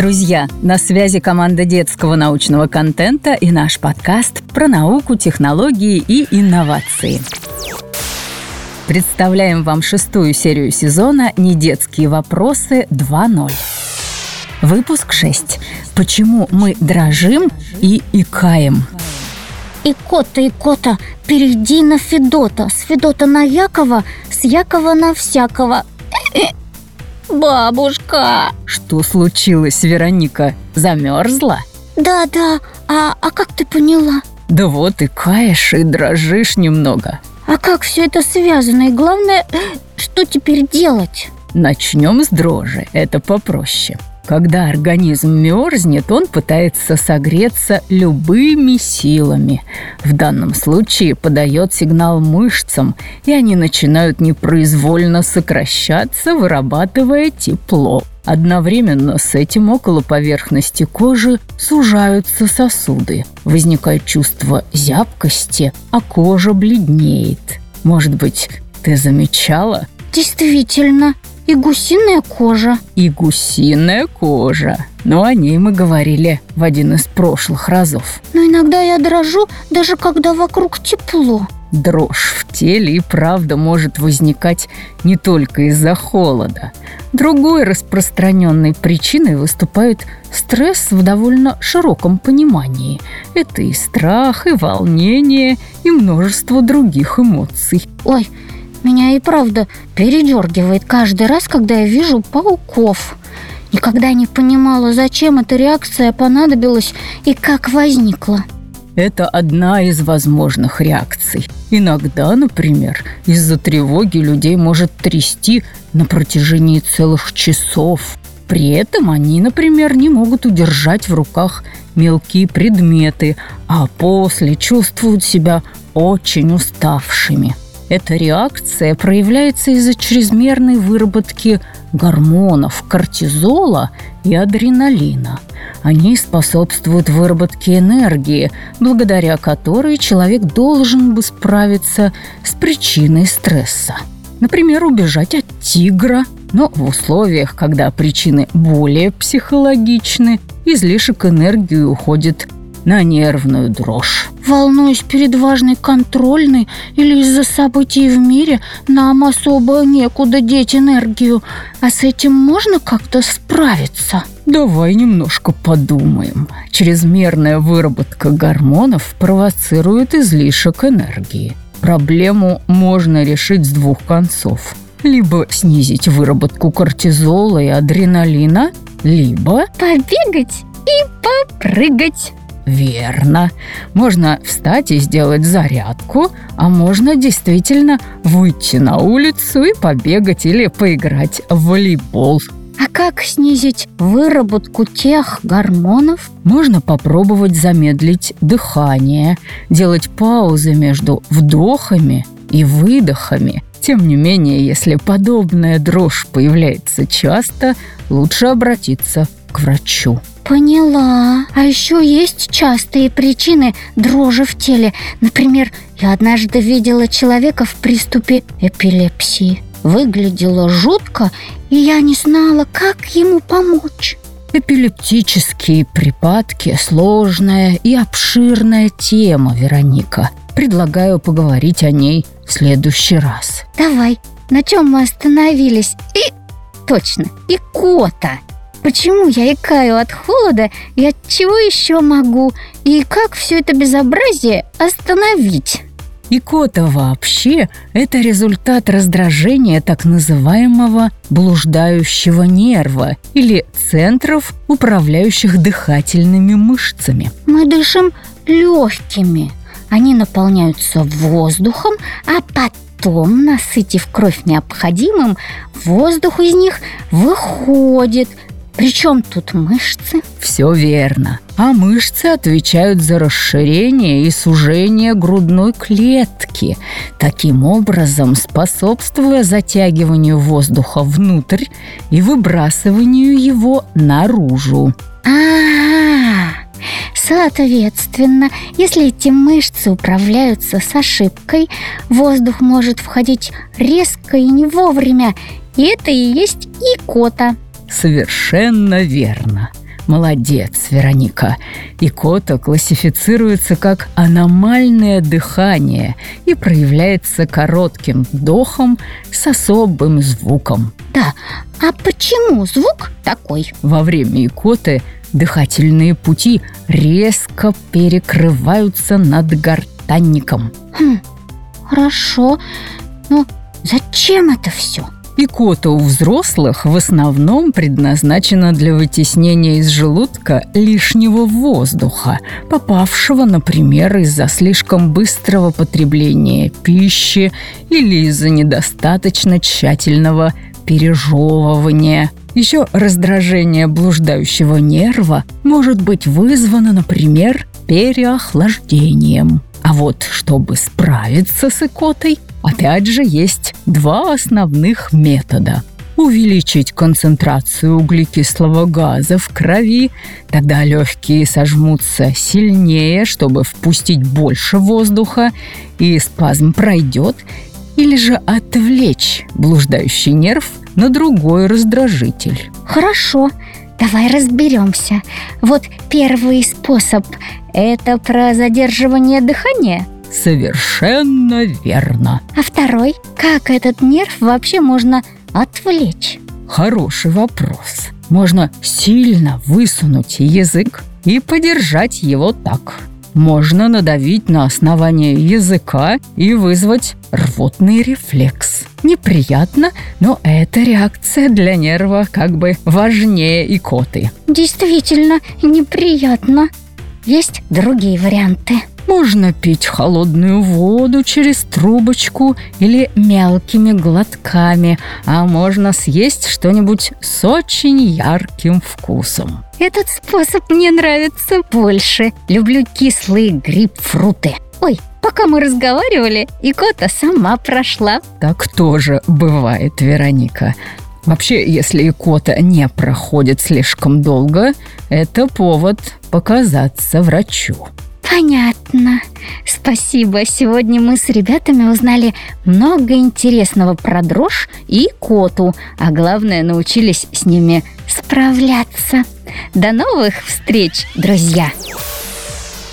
Друзья, на связи команда детского научного контента и наш подкаст про науку, технологии и инновации. Представляем вам шестую серию сезона «Недетские вопросы 2.0». Выпуск 6. Почему мы дрожим и икаем? Икота, Икота, перейди на Федота, с Федота на Якова, с Якова на всякого. Бабушка! Что случилось, Вероника? Замерзла? Да, да, а, а как ты поняла? Да вот и каешь, и дрожишь немного. А как все это связано? И главное, что теперь делать? Начнем с дрожи, это попроще. Когда организм мерзнет, он пытается согреться любыми силами. В данном случае подает сигнал мышцам, и они начинают непроизвольно сокращаться, вырабатывая тепло. Одновременно с этим около поверхности кожи сужаются сосуды. Возникает чувство зябкости, а кожа бледнеет. Может быть, ты замечала? Действительно, и гусиная кожа. И гусиная кожа. Но о ней мы говорили в один из прошлых разов. Но иногда я дрожу, даже когда вокруг тепло. Дрожь в теле и правда может возникать не только из-за холода. Другой распространенной причиной выступает стресс в довольно широком понимании. Это и страх, и волнение, и множество других эмоций. Ой, меня и правда передергивает каждый раз, когда я вижу пауков. Никогда не понимала, зачем эта реакция понадобилась и как возникла. Это одна из возможных реакций. Иногда, например, из-за тревоги людей может трясти на протяжении целых часов. При этом они, например, не могут удержать в руках мелкие предметы, а после чувствуют себя очень уставшими. Эта реакция проявляется из-за чрезмерной выработки гормонов кортизола и адреналина. Они способствуют выработке энергии, благодаря которой человек должен бы справиться с причиной стресса. Например, убежать от тигра, но в условиях, когда причины более психологичны, излишек энергии уходит на нервную дрожь. Волнуюсь перед важной контрольной или из-за событий в мире, нам особо некуда деть энергию. А с этим можно как-то справиться? Давай немножко подумаем. Чрезмерная выработка гормонов провоцирует излишек энергии. Проблему можно решить с двух концов. Либо снизить выработку кортизола и адреналина, либо... Побегать и попрыгать. Верно. Можно встать и сделать зарядку, а можно действительно выйти на улицу и побегать или поиграть в волейбол. А как снизить выработку тех гормонов? Можно попробовать замедлить дыхание, делать паузы между вдохами и выдохами. Тем не менее, если подобная дрожь появляется часто, лучше обратиться к врачу. Поняла. А еще есть частые причины дрожи в теле. Например, я однажды видела человека в приступе эпилепсии. Выглядело жутко, и я не знала, как ему помочь. Эпилептические припадки – сложная и обширная тема, Вероника. Предлагаю поговорить о ней в следующий раз. Давай, на чем мы остановились? И точно, икота. Почему я икаю от холода и от чего еще могу? И как все это безобразие остановить? Икота вообще – это результат раздражения так называемого блуждающего нерва или центров, управляющих дыхательными мышцами. Мы дышим легкими. Они наполняются воздухом, а потом, насытив кровь необходимым, воздух из них выходит – причем тут мышцы? Все верно. А мышцы отвечают за расширение и сужение грудной клетки, таким образом способствуя затягиванию воздуха внутрь и выбрасыванию его наружу. А-а-а! Соответственно, если эти мышцы управляются с ошибкой, воздух может входить резко и не вовремя, и это и есть икота. Совершенно верно. Молодец, Вероника. Икота классифицируется как аномальное дыхание и проявляется коротким вдохом с особым звуком. Да, а почему звук такой? Во время икоты дыхательные пути резко перекрываются над гортанником. Хм, хорошо. Но зачем это все? Икота у взрослых в основном предназначена для вытеснения из желудка лишнего воздуха, попавшего, например, из-за слишком быстрого потребления пищи или из-за недостаточно тщательного пережевывания. Еще раздражение блуждающего нерва может быть вызвано, например, переохлаждением. А вот чтобы справиться с икотой, опять же есть два основных метода. Увеличить концентрацию углекислого газа в крови, тогда легкие сожмутся сильнее, чтобы впустить больше воздуха, и спазм пройдет, или же отвлечь блуждающий нерв на другой раздражитель. Хорошо, давай разберемся. Вот первый способ – это про задерживание дыхания. Совершенно верно. А второй – как этот нерв вообще можно отвлечь? Хороший вопрос. Можно сильно высунуть язык и подержать его так. Можно надавить на основание языка и вызвать рвотный рефлекс. Неприятно, но эта реакция для нерва как бы важнее икоты. Действительно неприятно. Есть другие варианты. Можно пить холодную воду через трубочку или мелкими глотками, а можно съесть что-нибудь с очень ярким вкусом. Этот способ мне нравится больше. Люблю кислые грейпфруты. Ой, пока мы разговаривали, икота сама прошла. Так тоже бывает, Вероника. Вообще, если икота не проходит слишком долго, это повод показаться врачу. Понятно. Спасибо. Сегодня мы с ребятами узнали много интересного про дрожь и коту, а главное научились с ними справляться. До новых встреч, друзья!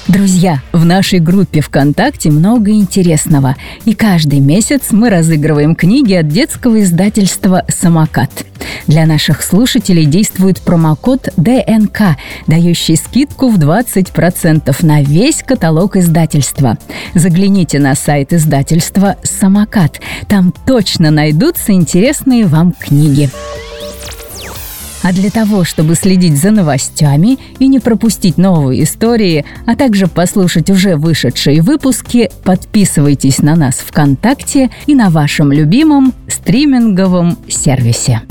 Друзья, в нашей группе ВКонтакте много интересного, и каждый месяц мы разыгрываем книги от детского издательства «Самокат». Для наших слушателей действует промокод ДНК, дающий скидку в 20% на весь каталог издательства. Загляните на сайт издательства «Самокат». Там точно найдутся интересные вам книги. А для того, чтобы следить за новостями и не пропустить новые истории, а также послушать уже вышедшие выпуски, подписывайтесь на нас ВКонтакте и на вашем любимом стриминговом сервисе.